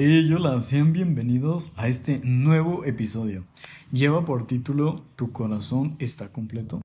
Hey, hola, sean bienvenidos a este nuevo episodio. Lleva por título Tu corazón está completo.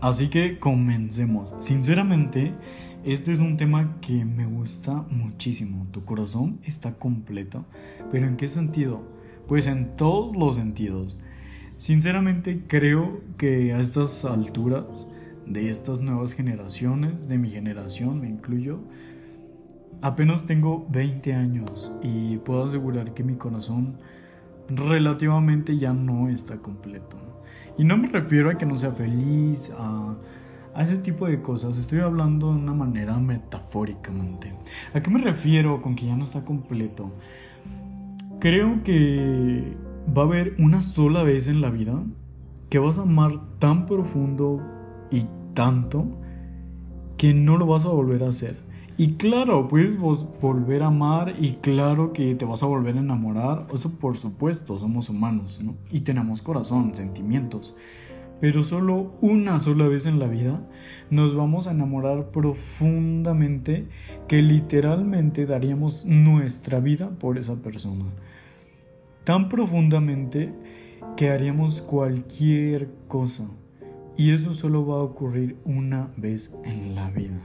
Así que comencemos. Sinceramente, este es un tema que me gusta muchísimo. Tu corazón está completo. ¿Pero en qué sentido? Pues en todos los sentidos. Sinceramente creo que a estas alturas de estas nuevas generaciones, de mi generación, me incluyo, apenas tengo 20 años y puedo asegurar que mi corazón relativamente ya no está completo. Y no me refiero a que no sea feliz, a, a ese tipo de cosas, estoy hablando de una manera metafóricamente. ¿A qué me refiero con que ya no está completo? Creo que va a haber una sola vez en la vida que vas a amar tan profundo y tanto que no lo vas a volver a hacer. Y claro, puedes volver a amar y claro que te vas a volver a enamorar. Eso por supuesto, somos humanos, ¿no? Y tenemos corazón, sentimientos. Pero solo una sola vez en la vida nos vamos a enamorar profundamente que literalmente daríamos nuestra vida por esa persona tan profundamente que haríamos cualquier cosa. Y eso solo va a ocurrir una vez en la vida.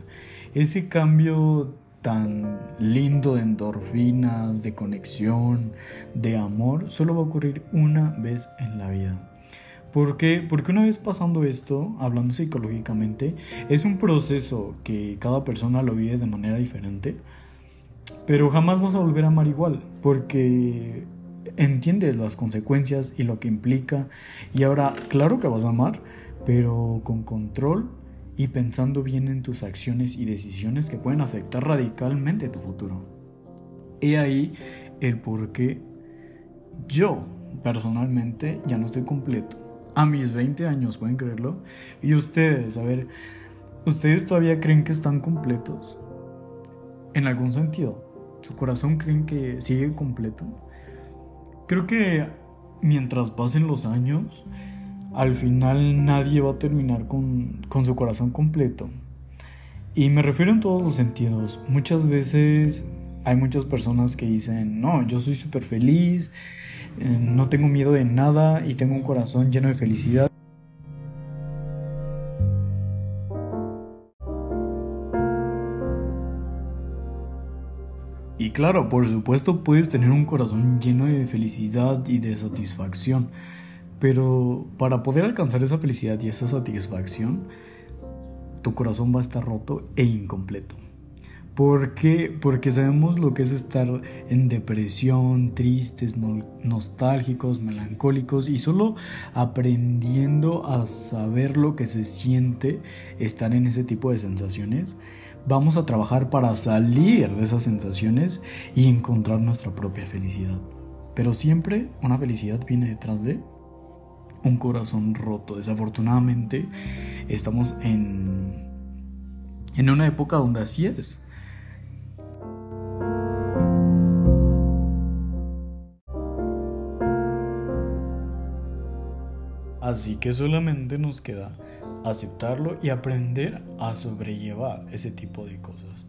Ese cambio tan lindo de endorfinas, de conexión, de amor, solo va a ocurrir una vez en la vida. ¿Por qué? Porque una vez pasando esto, hablando psicológicamente, es un proceso que cada persona lo vive de manera diferente, pero jamás vas a volver a amar igual, porque entiendes las consecuencias y lo que implica. Y ahora, claro que vas a amar, pero con control y pensando bien en tus acciones y decisiones que pueden afectar radicalmente tu futuro. He ahí el por qué yo personalmente ya no estoy completo. A mis 20 años, pueden creerlo. Y ustedes, a ver, ¿ustedes todavía creen que están completos? En algún sentido. ¿Su corazón creen que sigue completo? Creo que mientras pasen los años, al final nadie va a terminar con, su corazón completo. Y me refiero en todos los sentidos. Muchas veces hay muchas personas que dicen, no, yo soy súper feliz, eh, no tengo miedo de nada y tengo un corazón lleno de felicidad. Claro, por supuesto puedes tener un corazón lleno de felicidad y de satisfacción, pero para poder alcanzar esa felicidad y esa satisfacción, tu corazón va a estar roto e incompleto. ¿Por qué? Porque sabemos lo que es estar en depresión, tristes, nostálgicos, melancólicos y solo aprendiendo a saber lo que se siente estar en ese tipo de sensaciones, vamos a trabajar para salir de esas sensaciones y encontrar nuestra propia felicidad. Pero siempre una felicidad viene detrás de un corazón roto. Desafortunadamente estamos en, en una época donde así es. Así que solamente nos queda aceptarlo y aprender a sobrellevar ese tipo de cosas.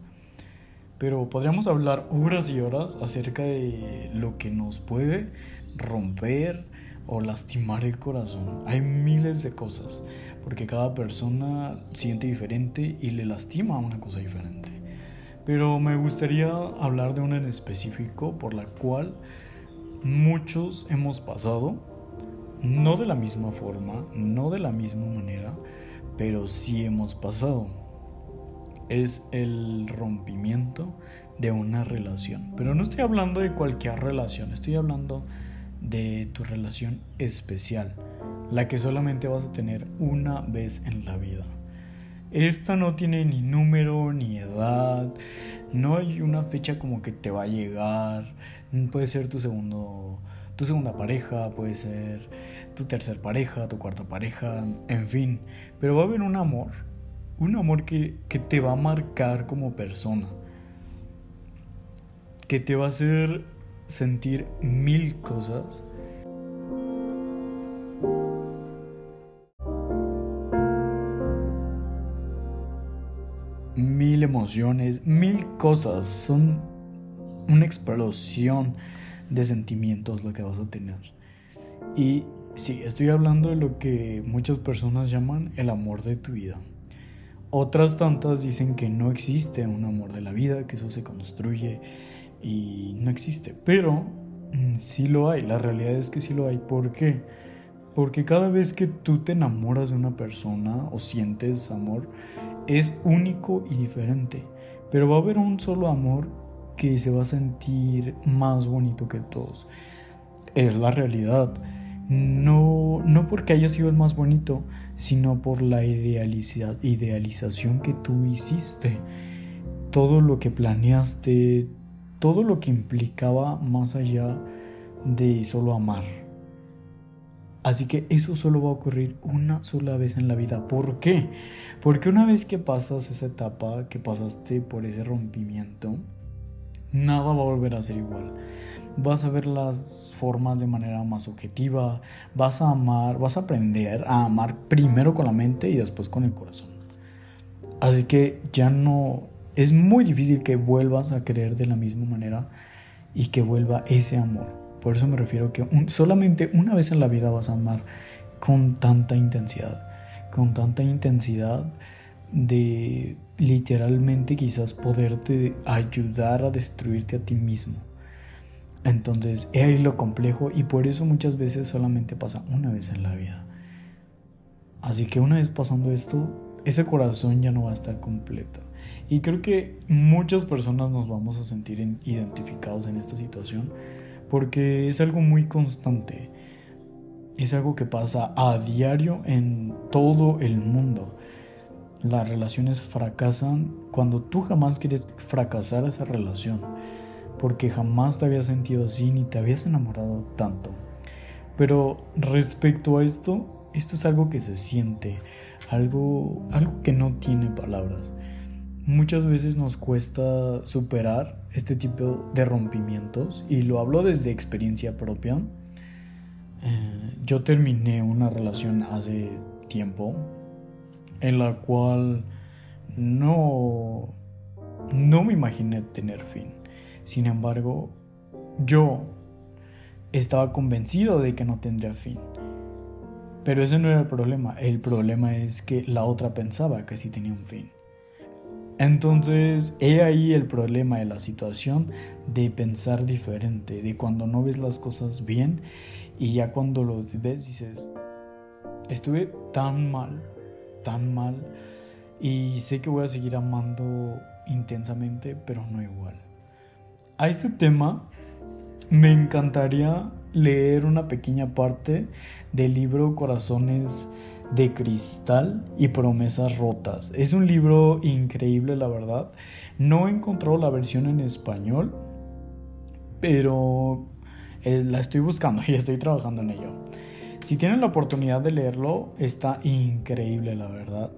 Pero podríamos hablar horas y horas acerca de lo que nos puede romper o lastimar el corazón. Hay miles de cosas, porque cada persona siente diferente y le lastima una cosa diferente. Pero me gustaría hablar de una en específico por la cual muchos hemos pasado, no de la misma forma, no de la misma manera, pero sí hemos pasado. Es el rompimiento de una relación. Pero no estoy hablando de cualquier relación, estoy hablando de tu relación especial, la que solamente vas a tener una vez en la vida. Esta no tiene ni número ni edad, no hay una fecha como que te va a llegar, puede ser tu segundo tu segunda pareja, puede ser tu tercer pareja, tu cuarta pareja, en fin. Pero va a haber un amor, un amor que, que te va a marcar como persona, que te va a hacer sentir mil cosas. mil emociones, mil cosas. Son una explosión de sentimientos lo que vas a tener. Y sí, estoy hablando de lo que muchas personas llaman el amor de tu vida. Otras tantas dicen que no existe un amor de la vida, que eso se construye y no existe. Pero mm, sí lo hay, la realidad es que sí lo hay. ¿Por qué? Porque cada vez que tú te enamoras de una persona o sientes amor, es único y diferente. Pero va a haber un solo amor que se va a sentir más bonito que todos. Es la realidad. No, no porque haya sido el más bonito, sino por la idealización que tú hiciste. Todo lo que planeaste, todo lo que implicaba más allá de solo amar. Así que eso solo va a ocurrir una sola vez en la vida. ¿Por qué? Porque una vez que pasas esa etapa, que pasaste por ese rompimiento, nada va a volver a ser igual. Vas a ver las formas de manera más objetiva, vas a amar, vas a aprender a amar primero con la mente y después con el corazón. Así que ya no, es muy difícil que vuelvas a creer de la misma manera y que vuelva ese amor. Por eso me refiero que solamente una vez en la vida vas a amar con tanta intensidad, con tanta intensidad de literalmente quizás poderte ayudar a destruirte a ti mismo. Entonces, es lo complejo y por eso muchas veces solamente pasa una vez en la vida. Así que una vez pasando esto, ese corazón ya no va a estar completo. Y creo que muchas personas nos vamos a sentir identificados en esta situación porque es algo muy constante. Es algo que pasa a diario en todo el mundo las relaciones fracasan cuando tú jamás quieres fracasar esa relación, porque jamás te habías sentido así ni te habías enamorado tanto. Pero respecto a esto, esto es algo que se siente, algo, algo que no tiene palabras. Muchas veces nos cuesta superar este tipo de rompimientos y lo hablo desde experiencia propia. Eh, yo terminé una relación hace tiempo, en la cual no, no me imaginé tener fin. Sin embargo, yo estaba convencido de que no tendría fin. Pero ese no era el problema. El problema es que la otra pensaba que sí tenía un fin. Entonces, he ahí el problema de la situación de pensar diferente, de cuando no ves las cosas bien y ya cuando lo ves dices, estuve tan mal tan mal y sé que voy a seguir amando intensamente, pero no igual. A este tema me encantaría leer una pequeña parte del libro Corazones de Cristal y Promesas Rotas. Es un libro increíble, la verdad. No he encontrado la versión en español, pero eh, la estoy buscando y estoy trabajando en ello. Si tienen la oportunidad de leerlo, está increíble la verdad.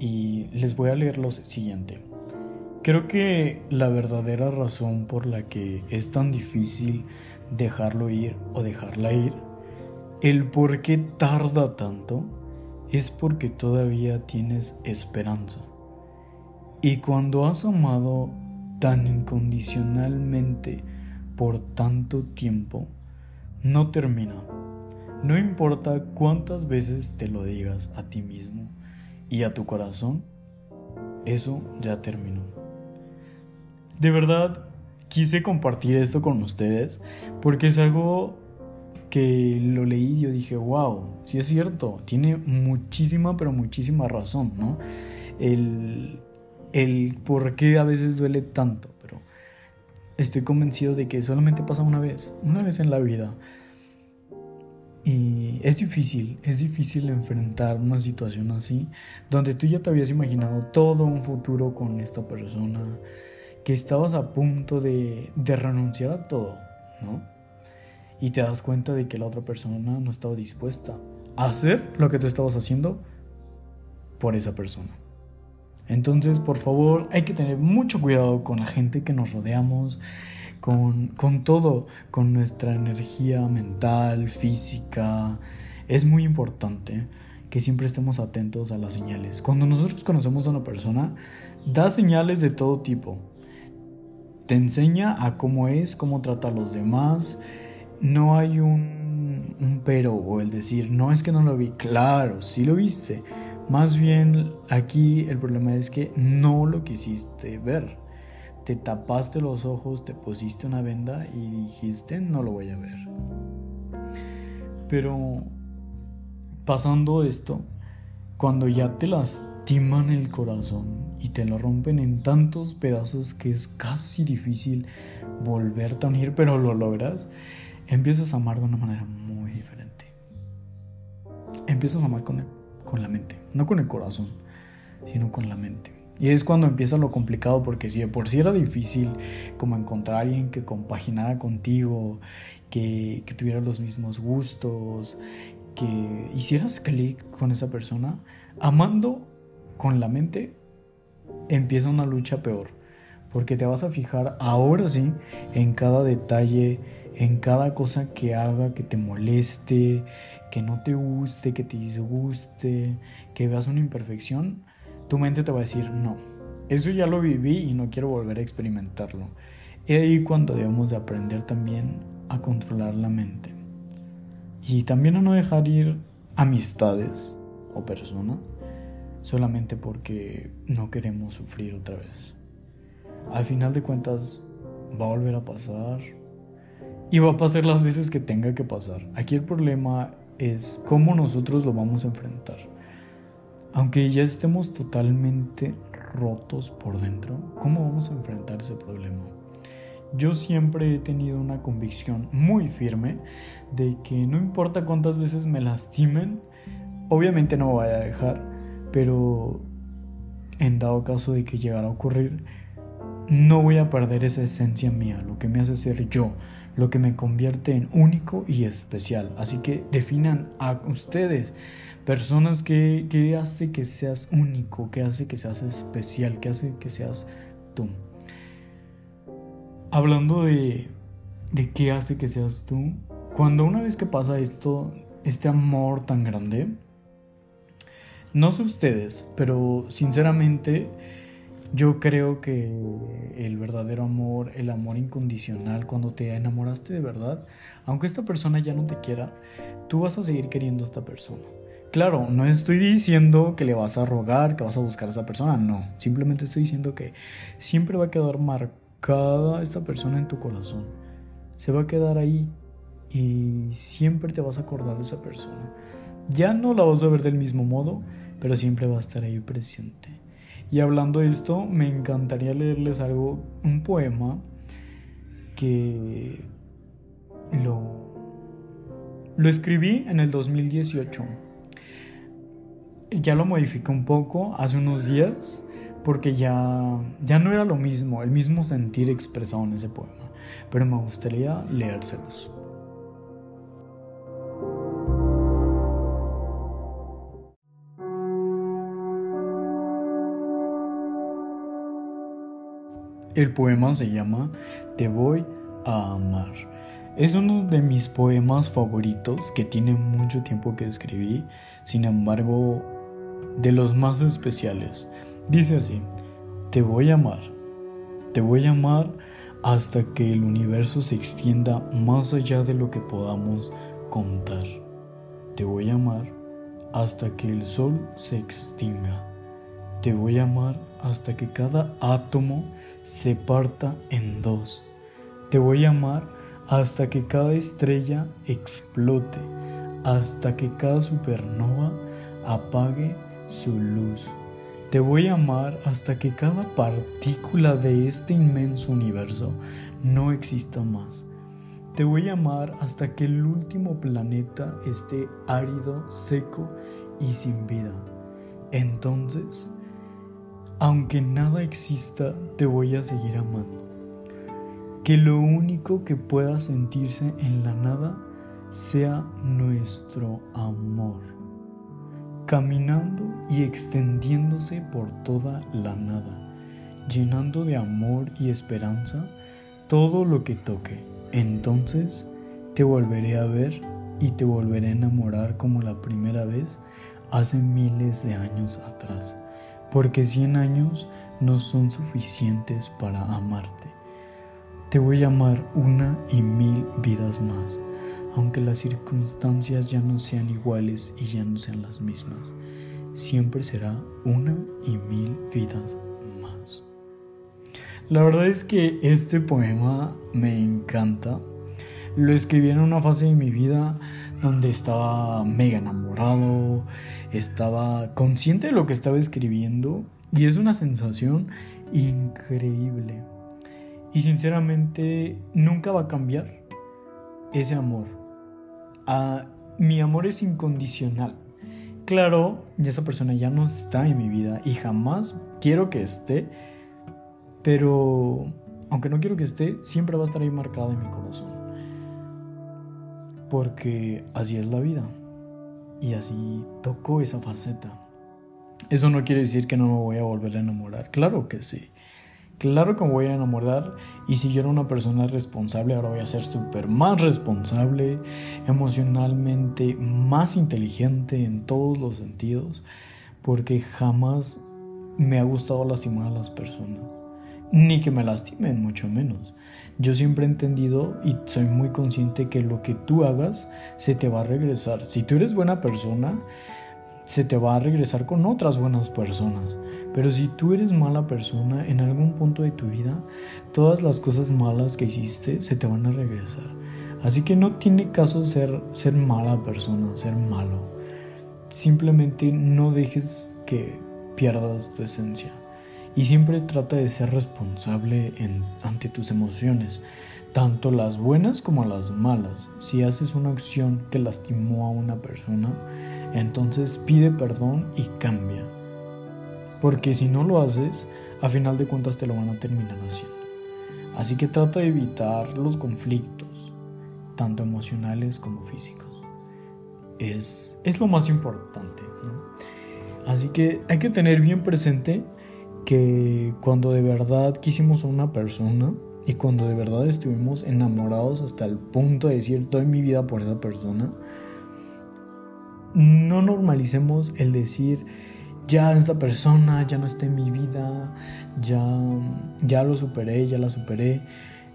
Y les voy a leer lo siguiente. Creo que la verdadera razón por la que es tan difícil dejarlo ir o dejarla ir, el por qué tarda tanto, es porque todavía tienes esperanza. Y cuando has amado tan incondicionalmente por tanto tiempo, no termina no importa cuántas veces te lo digas a ti mismo y a tu corazón, eso ya terminó. De verdad, quise compartir esto con ustedes porque es algo que lo leí y yo dije, wow, sí es cierto, tiene muchísima, pero muchísima razón, ¿no? El, el por qué a veces duele tanto, pero estoy convencido de que solamente pasa una vez, una vez en la vida. Y es difícil, es difícil enfrentar una situación así, donde tú ya te habías imaginado todo un futuro con esta persona, que estabas a punto de, de renunciar a todo, ¿no? Y te das cuenta de que la otra persona no estaba dispuesta a hacer lo que tú estabas haciendo por esa persona. Entonces, por favor, hay que tener mucho cuidado con la gente que nos rodeamos, con, todo, con nuestra energía mental, física. Es muy importante que siempre estemos atentos a las señales. Cuando nosotros conocemos a una persona, da señales de todo tipo. Te enseña a cómo es, cómo trata a los demás. No hay un, un pero o el decir, no es que no lo vi. Claro, sí lo viste. Más bien aquí el problema es que no lo quisiste ver. Te tapaste los ojos, te pusiste una venda y dijiste, no lo voy a ver. Pero pasando esto, cuando ya te lastiman el corazón y te lo rompen en tantos pedazos que es casi difícil volverte a unir, pero lo logras, empiezas a amar de una manera muy diferente. Empiezas a amar con, con la mente, no con el corazón, sino con la mente. Y es cuando empieza lo complicado, porque si de por sí era difícil como encontrar a alguien que compaginara contigo, que, que tuviera los mismos gustos, que hicieras clic con esa persona, amando con la mente, empieza una lucha peor. Porque te vas a fijar ahora sí en cada detalle, en cada cosa que haga que te moleste, que no te guste, que te disguste, que veas una imperfección. Tu mente te va a decir, no, eso ya lo viví y no quiero volver a experimentarlo. Y ahí cuando debemos de aprender también a controlar la mente. Y también a no dejar ir amistades o personas solamente porque no queremos sufrir otra vez. Al final de cuentas va a volver a pasar y va a pasar las veces que tenga que pasar. Aquí el problema es cómo nosotros lo vamos a enfrentar. Aunque ya estemos totalmente rotos por dentro, ¿cómo vamos a enfrentar ese problema? yo siempre he tenido una convicción muy firme de que no importa cuántas veces me lastimen, obviamente no voy a dejar, pero en dado caso de que llegara a ocurrir, no voy a perder esa esencia mía, lo que me hace ser yo, lo que me convierte en único y especial. Así que definan a ustedes, personas que, que hace que seas único, que hace que seas especial, que hace que seas tú. Hablando de, de qué hace que seas tú, cuando una vez que pasa esto, este amor tan grande, no sé ustedes, pero sinceramente yo creo que el verdadero amor, el amor incondicional, cuando te enamoraste de verdad, aunque esta persona ya no te quiera, tú vas a seguir queriendo a esta persona. Claro, no estoy diciendo que le vas a rogar, que vas a buscar a esa persona, no. Simplemente estoy diciendo que siempre va a quedar marcado cada esta persona en tu corazón. Se va a quedar ahí y siempre te vas a acordar de esa persona. Ya no la vas a ver del mismo modo, pero siempre va a estar ahí presente. Y hablando de esto, me encantaría leerles algo, un poema que lo, lo escribí en el 2018. Ya lo modifiqué un poco hace unos días porque ya, ya no era lo mismo, el mismo sentir expresado en ese poema, pero me gustaría leérselos. El poema se llama Te voy a amar. Es uno de mis poemas favoritos que tiene mucho tiempo que escribí, sin embargo, de los más especiales Dice así, te voy a amar, te voy a amar hasta que el universo se extienda más allá de lo que podamos contar. Te voy a amar hasta que el sol se extinga. Te voy a amar hasta que cada átomo se parta en dos. Te voy a amar hasta que cada estrella explote, hasta que cada supernova apague su luz. Te voy a amar hasta que cada partícula de este inmenso universo no exista más. Te voy a amar hasta que el último planeta esté árido, seco y sin vida. Entonces, aunque nada exista, te voy a seguir amando. Que lo único que pueda sentirse en la nada sea nuestro amor caminando y extendiéndose por toda la nada, llenando de amor y esperanza todo lo que toque. Entonces te volveré a ver y te volveré a enamorar como la primera vez, hace miles de años atrás, porque 100 años no son suficientes para amarte. Te voy a amar una y mil vidas más, aunque las circunstancias ya no sean iguales y ya no sean las mismas. Siempre será una y mil vidas más. La verdad es que este poema me encanta. Lo escribí en una fase de mi vida donde estaba mega enamorado, estaba consciente de lo que estaba escribiendo y es una sensación increíble. Y sinceramente nunca va a cambiar ese amor. Ah, mi amor es incondicional. Claro, esa persona ya no está en mi vida y jamás quiero que esté, pero aunque no quiero que esté, siempre va a estar ahí marcado en mi corazón. Porque así es la vida. Y así tocó esa faceta. Eso no quiere decir que no me voy a volver a enamorar. Claro que sí. Claro que me voy a enamorar y si yo era una persona responsable, ahora voy a ser súper más responsable, emocionalmente más inteligente en todos los sentidos, porque jamás me ha gustado lastimar a las personas, ni que me lastimen, mucho menos. Yo siempre he entendido y soy muy consciente que lo que tú hagas se te va a regresar. Si tú eres buena persona, se te va a regresar con otras buenas personas. Pero si tú eres mala persona, en algún punto de tu vida, todas las cosas malas que hiciste se te van a regresar. Así que no tiene caso ser, ser mala persona, ser malo. Simplemente no dejes que pierdas tu esencia. Y siempre trata de ser responsable ante tus emociones, tanto las buenas como las malas. Si haces una acción que lastimó a una persona, entonces pide perdón y cambia. Porque si no lo haces, a final de cuentas te lo van a terminar haciendo. Así que trata de evitar los conflictos, tanto emocionales como físicos. Es, es lo más importante. Así que hay que tener bien presente que cuando de verdad quisimos a una persona y cuando de verdad estuvimos enamorados hasta el punto de decir toda mi vida por esa persona, no normalicemos el decir, ya esta persona ya no está en mi vida, ya, ya lo superé, ya la superé.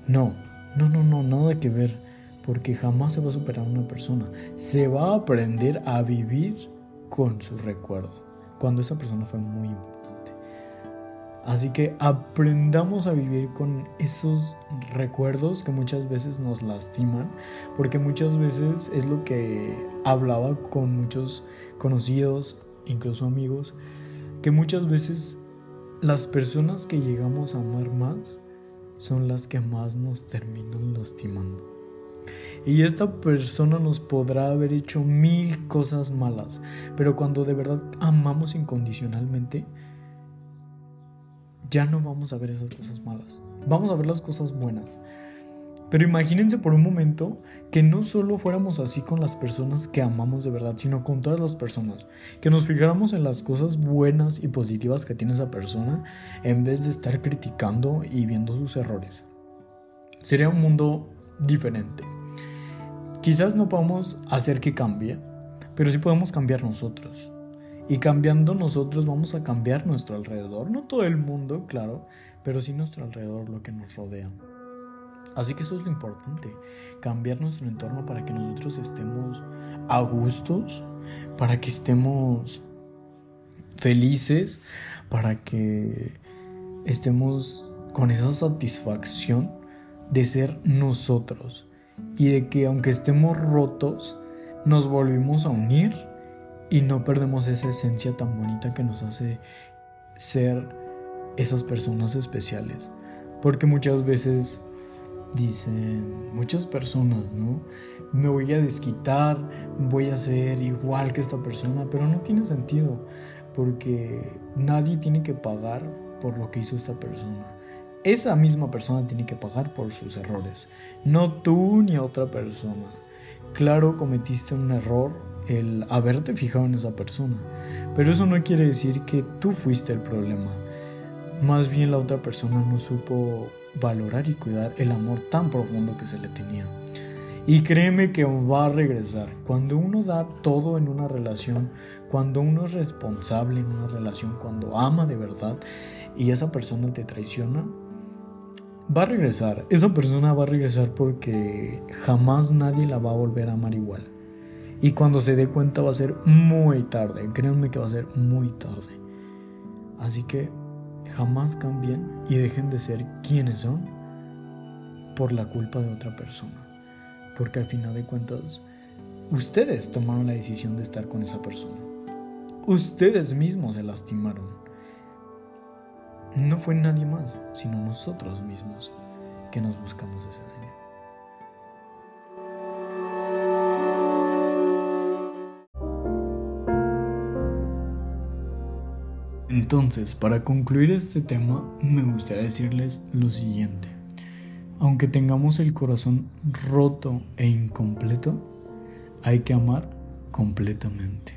No, no, no, no, nada que ver, porque jamás se va a superar una persona. Se va a aprender a vivir con su recuerdo, cuando esa persona fue muy importante. Así que aprendamos a vivir con esos recuerdos que muchas veces nos lastiman, porque muchas veces es lo que hablaba con muchos conocidos, incluso amigos, que muchas veces las personas que llegamos a amar más son las que más nos terminan lastimando. Y esta persona nos podrá haber hecho mil cosas malas, pero cuando de verdad amamos incondicionalmente, ya no vamos a ver esas cosas malas. Vamos a ver las cosas buenas. Pero imagínense por un momento que no solo fuéramos así con las personas que amamos de verdad, sino con todas las personas. Que nos fijáramos en las cosas buenas y positivas que tiene esa persona en vez de estar criticando y viendo sus errores. Sería un mundo diferente. Quizás no podamos hacer que cambie, pero sí podemos cambiar nosotros. Y cambiando nosotros vamos a cambiar nuestro alrededor. No todo el mundo, claro, pero sí nuestro alrededor, lo que nos rodea. Así que eso es lo importante, cambiar nuestro entorno para que nosotros estemos a gustos, para que estemos felices, para que estemos con esa satisfacción de ser nosotros y de que aunque estemos rotos, nos volvimos a unir y no perdemos esa esencia tan bonita que nos hace ser esas personas especiales. Porque muchas veces dicen, muchas personas, ¿no? Me voy a desquitar, voy a ser igual que esta persona, pero no tiene sentido, porque nadie tiene que pagar por lo que hizo esta persona. Esa misma persona tiene que pagar por sus errores, no tú ni otra persona. Claro, cometiste un error, el haberte fijado en esa persona. Pero eso no quiere decir que tú fuiste el problema. Más bien la otra persona no supo valorar y cuidar el amor tan profundo que se le tenía. Y créeme que va a regresar. Cuando uno da todo en una relación, cuando uno es responsable en una relación, cuando ama de verdad y esa persona te traiciona, va a regresar. Esa persona va a regresar porque jamás nadie la va a volver a amar igual. Y cuando se dé cuenta va a ser muy tarde. Créanme que va a ser muy tarde. Así que jamás cambien y dejen de ser quienes son por la culpa de otra persona. Porque al final de cuentas, ustedes tomaron la decisión de estar con esa persona. Ustedes mismos se lastimaron. No fue nadie más, sino nosotros mismos que nos buscamos ese daño. Entonces, para concluir este tema, me gustaría decirles lo siguiente. Aunque tengamos el corazón roto e incompleto, hay que amar completamente.